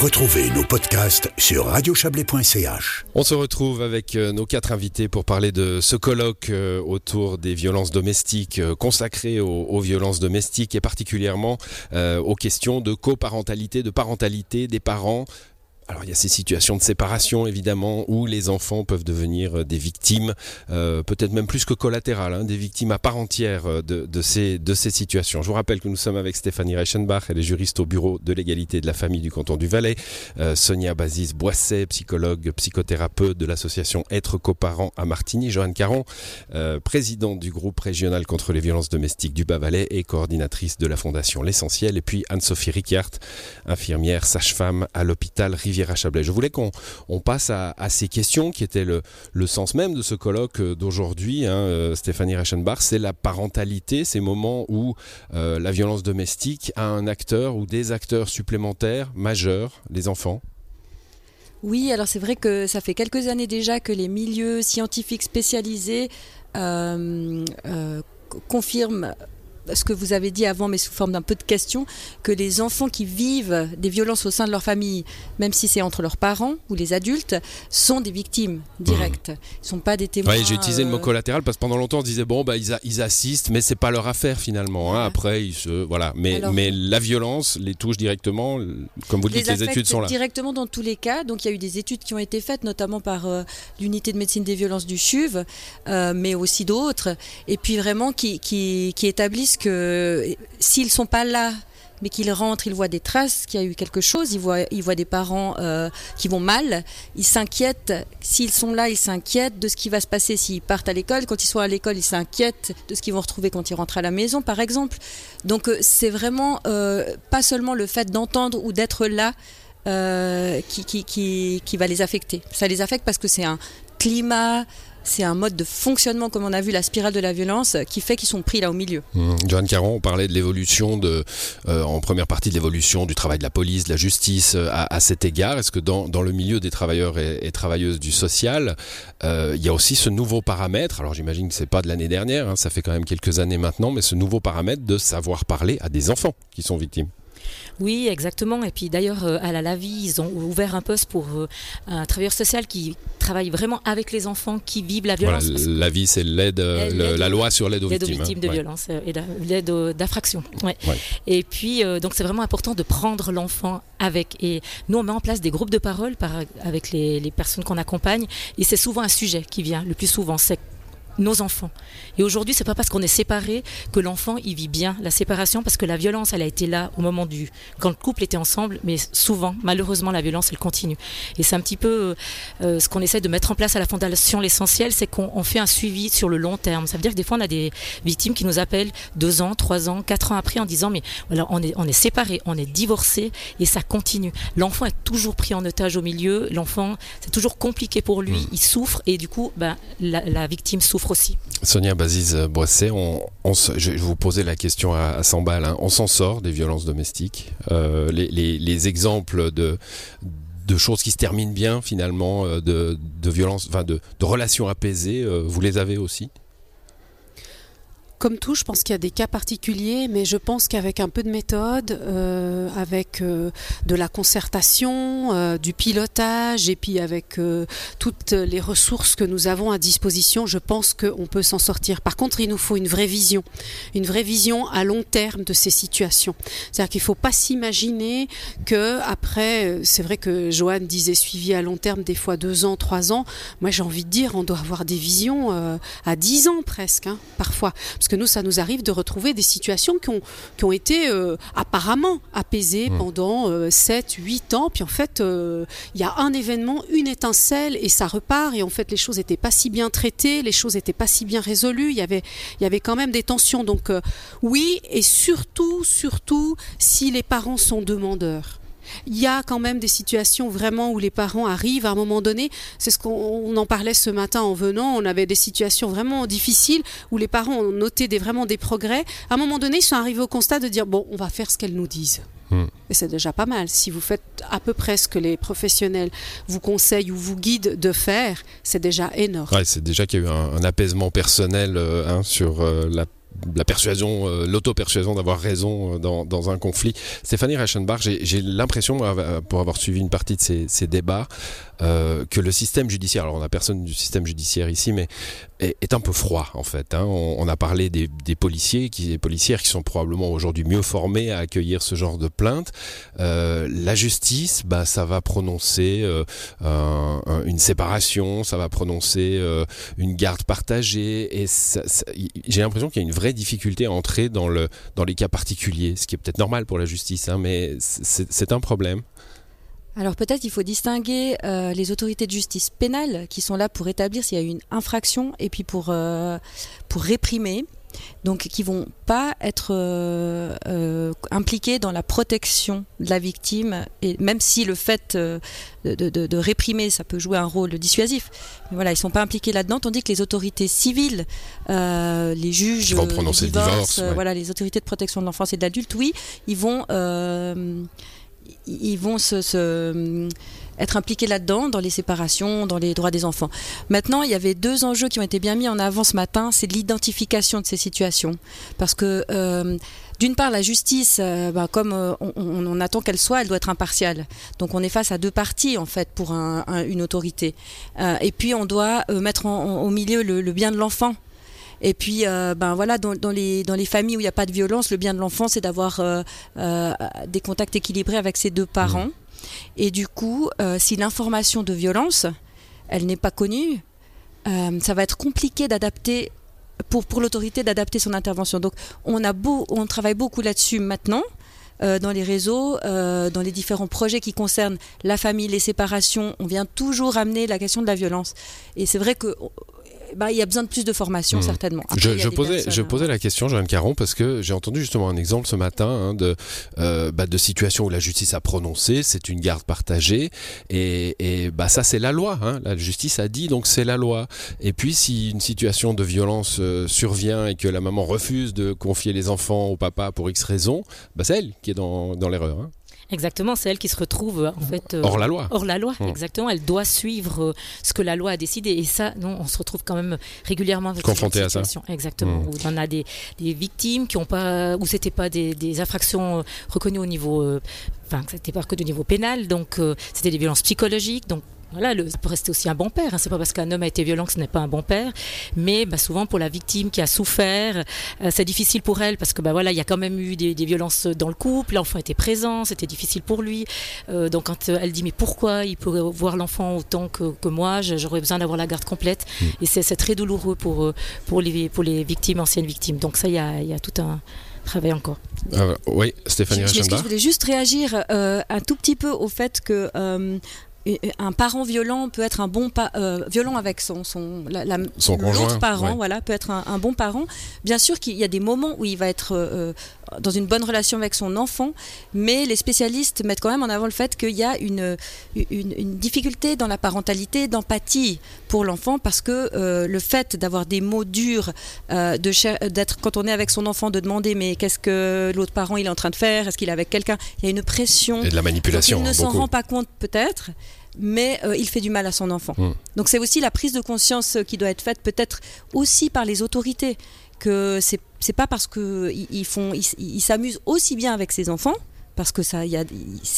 Retrouvez nos podcasts sur radiochablais.ch. On se retrouve avec euh, nos quatre invités pour parler de ce colloque euh, autour des violences domestiques, euh, consacré aux, violences domestiques et particulièrement aux questions de coparentalité, de parentalité des parents alors il y a ces situations de séparation évidemment où les enfants peuvent devenir euh, des victimes, euh, peut-être même plus que collatérales, hein, des victimes à part entière euh, de, ces, de ces situations. Je vous rappelle que nous sommes avec Stéphanie Reichenbach, elle est juriste au bureau de l'égalité de la famille du canton du Valais, Sonia Bazis Boisset, psychologue, psychothérapeute de l'association Être coparents à Martigny, Joanne Caron, présidente du groupe régional contre les violences domestiques du Bas-Valais et coordinatrice de la fondation L'Essentiel, et puis Anne-Sophie Ricciart, infirmière, sage-femme à l'hôpital Rivière je voulais qu'on passe à, ces questions qui étaient le, sens même de ce colloque euh, d'aujourd'hui, hein, euh, Stéphanie Reichenbach, c'est la parentalité, ces moments où euh, la violence domestique a un acteur ou des acteurs supplémentaires majeurs, les enfants? Oui, alors c'est vrai que ça fait quelques années déjà que les milieux scientifiques spécialisés confirment ce que vous avez dit avant, mais sous forme d'un peu de question, que les enfants qui vivent des violences au sein de leur famille, même si c'est entre leurs parents ou les adultes, sont des victimes directes. Mmh. Ils ne sont pas des témoins. j'ai utilisé le mot euh, collatéral parce que pendant longtemps on disait bon bah ils, assistent, mais c'est pas leur affaire finalement. Hein. Après ils se voilà, mais mais la violence les touche directement, comme vous le dites, les études sont là. Directement dans tous les cas. Donc il y a eu des études qui ont été faites, notamment par euh, l'unité de médecine des violences du CHUV, euh, mais aussi d'autres, et puis vraiment qui, qui, qui établissent que s'ils sont pas là mais qu'ils rentrent, ils voient des traces, qu'il y a eu quelque chose, ils voient, ils voient des parents euh, qui vont mal, ils s'inquiètent, s'ils sont là, ils s'inquiètent de ce qui va se passer s'ils partent à l'école, quand ils sont à l'école, ils s'inquiètent de ce qu'ils vont retrouver quand ils rentrent à la maison, par exemple. Donc euh, c'est vraiment euh, pas seulement le fait d'entendre ou d'être là qui, qui, qui, qui va les affecter. Ça les affecte parce que c'est un climat, c'est un mode de fonctionnement, comme on a vu la spirale de la violence, qui fait qu'ils sont pris là au milieu. Mmh. Joanne Caron, on parlait de l'évolution, euh, en première partie de l'évolution du travail de la police, de la justice euh, à, cet égard. Est-ce que dans, le milieu des travailleurs et, travailleuses du social, euh, il y a aussi ce nouveau paramètre, alors j'imagine que c'est pas de l'année dernière, hein, ça fait quand même quelques années maintenant, mais ce nouveau paramètre de savoir parler à des enfants qui sont victimes oui, exactement. Et puis d'ailleurs, euh, à la LAVI, ils ont ouvert un poste pour euh, un travailleur social qui travaille vraiment avec les enfants qui vivent la violence. Voilà, la vie, c'est l'aide, la loi sur l'aide aux victimes. L'aide aux victimes de violence euh, et l'aide d'infraction. Et puis, donc, c'est vraiment important de prendre l'enfant avec. Et nous, on met en place des groupes de parole par, avec les, les personnes qu'on accompagne. Et c'est souvent un sujet qui vient le plus souvent. C'est nos enfants. Et aujourd'hui, c'est pas parce qu'on est séparés que l'enfant il vit bien la séparation, parce que la violence, elle a été là au moment du quand le couple était ensemble, mais souvent, malheureusement, la violence, elle continue. Et c'est un petit peu euh, ce qu'on essaie de mettre en place à la fondation l'essentiel, c'est qu'on fait un suivi sur le long terme. Ça veut dire que des fois, on a des victimes qui nous appellent deux ans, trois ans, quatre ans après en disant mais voilà, on est on est séparés, on est divorcés et ça continue. L'enfant est toujours pris en otage au milieu. L'enfant, c'est toujours compliqué pour lui. Mmh. Il souffre et du coup, ben, la victime souffre Sonia Baziz Boisset, on, je vous poser la question à, 100 balles. Hein. On s'en sort des violences domestiques. Euh, les, exemples de, choses qui se terminent bien finalement, euh, de, violences, enfin de, relations apaisées, euh, vous les avez aussi? Comme tout, je pense qu'il y a des cas particuliers, mais je pense qu'avec un peu de méthode, euh, avec euh, de la concertation, euh, du pilotage, et puis avec toutes les ressources que nous avons à disposition, je pense qu'on peut s'en sortir. Par contre, il nous faut une vraie vision, une vraie vision à long terme de ces situations. C'est-à-dire qu'il ne faut pas s'imaginer que après, c'est vrai que Joanne disait suivi à long terme, des fois deux ans, trois ans. Moi, j'ai envie de dire, on doit avoir des visions à dix ans presque, hein, parfois. Que nous, ça nous arrive de retrouver des situations qui ont, qui ont été euh, apparemment apaisées mmh. pendant 7, euh, 8 ans. Puis en fait, euh, il y a un événement, une étincelle, et ça repart. Et en fait, les choses n'étaient pas si bien traitées, les choses n'étaient pas si bien résolues. Il y avait, il y avait quand même des tensions. Donc oui, et surtout, surtout, si les parents sont demandeurs. Il y a quand même des situations vraiment où les parents arrivent à un moment donné. C'est ce qu'on en parlait ce matin en venant. On avait des situations vraiment difficiles où les parents ont noté des, vraiment des progrès. À un moment donné, ils sont arrivés au constat de dire bon, on va faire ce qu'elles nous disent. Hmm. Et c'est déjà pas mal. Si vous faites à peu près ce que les professionnels vous conseillent ou vous guident de faire, c'est déjà énorme. Ouais, c'est déjà qu'il y a eu un, apaisement personnel euh, hein, sur euh, la la persuasion, l'auto-persuasion d'avoir raison dans, un conflit. Stéphanie Reichenbach, j'ai l'impression, pour avoir suivi une partie de ces, débats, que le système judiciaire, alors on n'a personne du système judiciaire ici, mais est, un peu froid en fait. Hein. On, a parlé des, policiers, des policières qui sont probablement aujourd'hui mieux formés à accueillir ce genre de plainte. la justice, bah, ça va prononcer une séparation, ça va prononcer euh, une garde partagée. Et j'ai l'impression qu'il y a une vraie difficulté à entrer dans, le, dans les cas particuliers, ce qui est peut-être normal pour la justice, hein, mais c'est un problème. Alors peut-être il faut distinguer euh, les autorités de justice pénale qui sont là pour établir s'il y a eu une infraction et puis pour, euh, pour réprimer donc qui vont pas être euh, euh, impliqués dans la protection de la victime, et même si le fait euh, de, réprimer, ça peut jouer un rôle dissuasif, mais voilà, ils sont pas impliqués là-dedans, tandis que les autorités civiles, les juges, vont prononcer le divorce, voilà, les autorités de protection de l'enfance et de l'adulte, oui, ils vont, ils vont se être impliqué là-dedans, dans les séparations, dans les droits des enfants. Maintenant, il y avait deux enjeux qui ont été bien mis en avant ce matin, c'est l'identification de ces situations. Parce que, euh, d'une part, la justice, euh, bah, comme euh, on, attend qu'elle soit, elle doit être impartiale. Donc on est face à deux parties, en fait, pour une autorité. et puis on doit mettre au milieu le, bien de l'enfant. Et puis, ben voilà, dans, les, dans les familles où il n'y a pas de violence, le bien de l'enfant, c'est d'avoir des contacts équilibrés avec ses deux parents. Mmh. Et du coup, euh, si l'information de violence, elle n'est pas connue, euh, ça va être compliqué d'adapter pour, pour l'autorité d'adapter son intervention. Donc on, a beau, on travaille beaucoup là-dessus maintenant. Euh, dans les réseaux, dans les différents projets qui concernent la famille, les séparations, on vient toujours amener la question de la violence. Et c'est vrai que bah, il y a besoin de plus de formation, hmm. certainement. je, posais, je posais la question, Joanne Caron, parce que j'ai entendu justement un exemple ce matin hein, de, euh, bah, de situation où la justice a prononcé, c'est une garde partagée, et, et bah, ça c'est la loi. Hein. La justice a dit, donc c'est la loi. Et puis si une situation de violence euh, survient et que la maman refuse de confier les enfants au papa pour X raison, bah, c'est elle qui est dans, dans l'erreur. Hein. Exactement, c'est elle qui se retrouve en fait hors la loi. Hors la loi, mmh. exactement. Elle doit suivre euh, ce que la loi a décidé et ça, non, on se retrouve quand même régulièrement avec confronté à ça. Exactement. Mmh. Où on a des, des victimes qui ont pas, où c'était pas des, des, infractions euh, reconnues au niveau, euh, enfin, c'était pas que de niveau pénal, donc c'était des violences psychologiques, donc voilà, le, ça peut rester aussi un bon père. Hein. C'est pas parce qu'un homme a été violent que ce n'est pas un bon père. Mais bah, souvent pour la victime qui a souffert, euh, c'est difficile pour elle parce que bah voilà, il y a quand même eu des, violences dans le couple. L'enfant était présent, c'était difficile pour lui. Euh, donc quand euh, elle dit mais pourquoi il pourrait voir l'enfant autant que, que moi, j'aurais besoin d'avoir la garde complète. Mm. Et c'est très douloureux pour pour les pour les victimes, anciennes victimes. Donc ça, il y a, y a tout un travail encore. oui, Stéphanie je, je, voulais juste réagir un tout petit peu au fait que un parent violent peut être un bon euh, violent avec son son, l'autre parent voilà peut être un, bon parent. Bien sûr qu'il y a des moments où il va être euh, dans une bonne relation avec son enfant mais les spécialistes mettent quand même en avant le fait qu'il y a une, une, difficulté dans la parentalité d'empathie pour l'enfant parce que euh, le fait d'avoir des mots durs de d'être quand on est avec son enfant de demander mais qu'est-ce que l'autre parent il est en train de faire? Est-ce qu'il est avec quelqu'un? Il y a une pression et de la manipulation il ne hein, s'en rend pas compte peut-être mais euh, il fait du mal à son enfant. Hmm. Donc c'est aussi la prise de conscience qui doit être faite peut-être aussi par les autorités que c'est pas parce que ils ils s'amusent aussi bien avec ses enfants parce que ça, y a,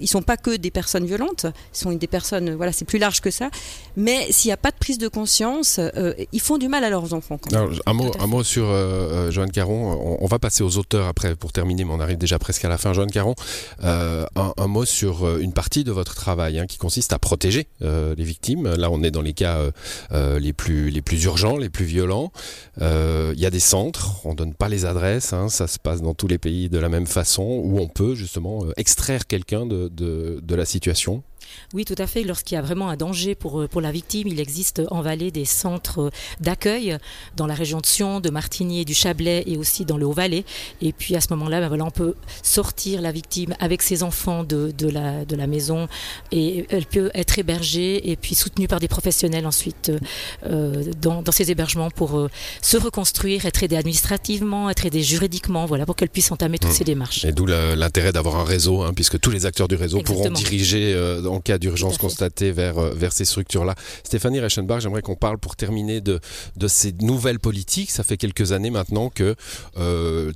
ils sont pas que des personnes violentes, ils sont des personnes, voilà, c'est plus large que ça. Mais s'il n'y a pas de prise de conscience, euh, ils font du mal à leurs enfants. un mot, un mot sur euh, euh, Joanne Caron. On, va passer aux auteurs après pour terminer, mais on arrive déjà presque à la fin. Joanne Caron, un, mot sur une partie de votre travail hein, qui consiste à protéger les victimes. Là, on est dans les cas les plus les plus urgents, les plus violents. Il y a des centres, on donne pas les adresses, hein, ça se passe dans tous les pays de la même façon, où on peut justement euh, extraire quelqu'un de, de, la situation oui, tout à fait. Lorsqu'il y a vraiment un danger pour, euh, pour la victime, il existe en Valais des centres euh, d'accueil dans la région de Sion, de Martigny du Chablais et aussi dans le Haut-Valais. Et puis à ce moment-là, ben voilà, on peut sortir la victime avec ses enfants de, de, la, de la maison et elle peut être hébergée et puis soutenue par des professionnels ensuite euh, dans, dans, ces hébergements pour se reconstruire, être aidée administrativement, être aidée juridiquement, voilà, pour qu'elle puisse entamer toutes mmh. ces démarches. Et d'où l'intérêt d'avoir un réseau, hein, puisque tous les acteurs du réseau pourront diriger cas d'urgence constaté vers, vers ces structures-là. Stéphanie Reichenbach, j'aimerais qu'on parle pour terminer de, de ces nouvelles politiques. Ça fait quelques années maintenant que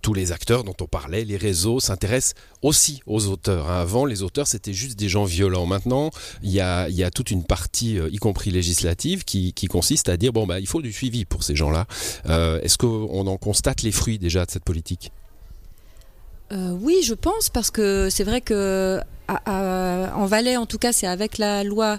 tous les acteurs dont on parlait, les réseaux, s'intéressent aussi aux auteurs. Hein. Avant, les auteurs, c'était juste des gens violents. Maintenant, il y a, y a toute une partie, y compris législative, qui, qui, consiste à dire, bon, bah, il faut du suivi pour ces gens-là. Est-ce qu'on en constate les fruits déjà de cette politique? Euh, oui, je pense, parce que c'est vrai que en Valais, en tout cas, c'est avec la loi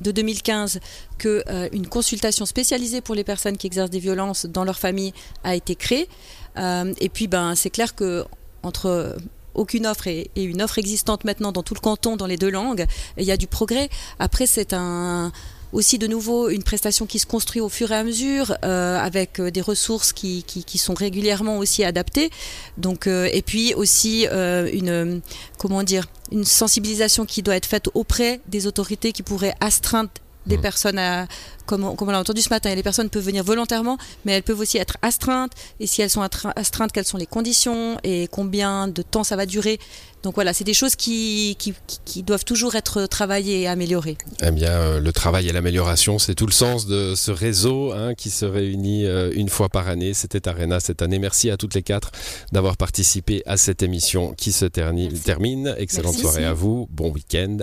de 2015 que euh, une consultation spécialisée pour les personnes qui exercent des violences dans leur famille a été créée. Euh, et puis, ben, c'est clair que entre aucune offre et, et, une offre existante maintenant dans tout le canton dans les deux langues, il y a du progrès. Après, c'est un aussi de nouveau une prestation qui se construit au fur et à mesure euh, avec euh, des ressources qui, qui, sont régulièrement aussi adaptées. Donc euh, et puis aussi une comment dire une sensibilisation qui doit être faite auprès des autorités qui pourraient astreindre des mmh. personnes à, comme on, l'a entendu ce matin, les personnes peuvent venir volontairement, mais elles peuvent aussi être astreintes. Et si elles sont astreintes, quelles sont les conditions et combien de temps ça va durer? Donc voilà, c'est des choses qui, qui, qui, doivent toujours être travaillées et améliorées. Eh bien, euh, le travail et l'amélioration, c'est tout le sens de ce réseau hein, qui se réunit euh, une fois par année. C'était Arena cette année. Merci à toutes les quatre d'avoir participé à cette émission qui se termine. Excellente Merci. soirée à vous. Bon week-end.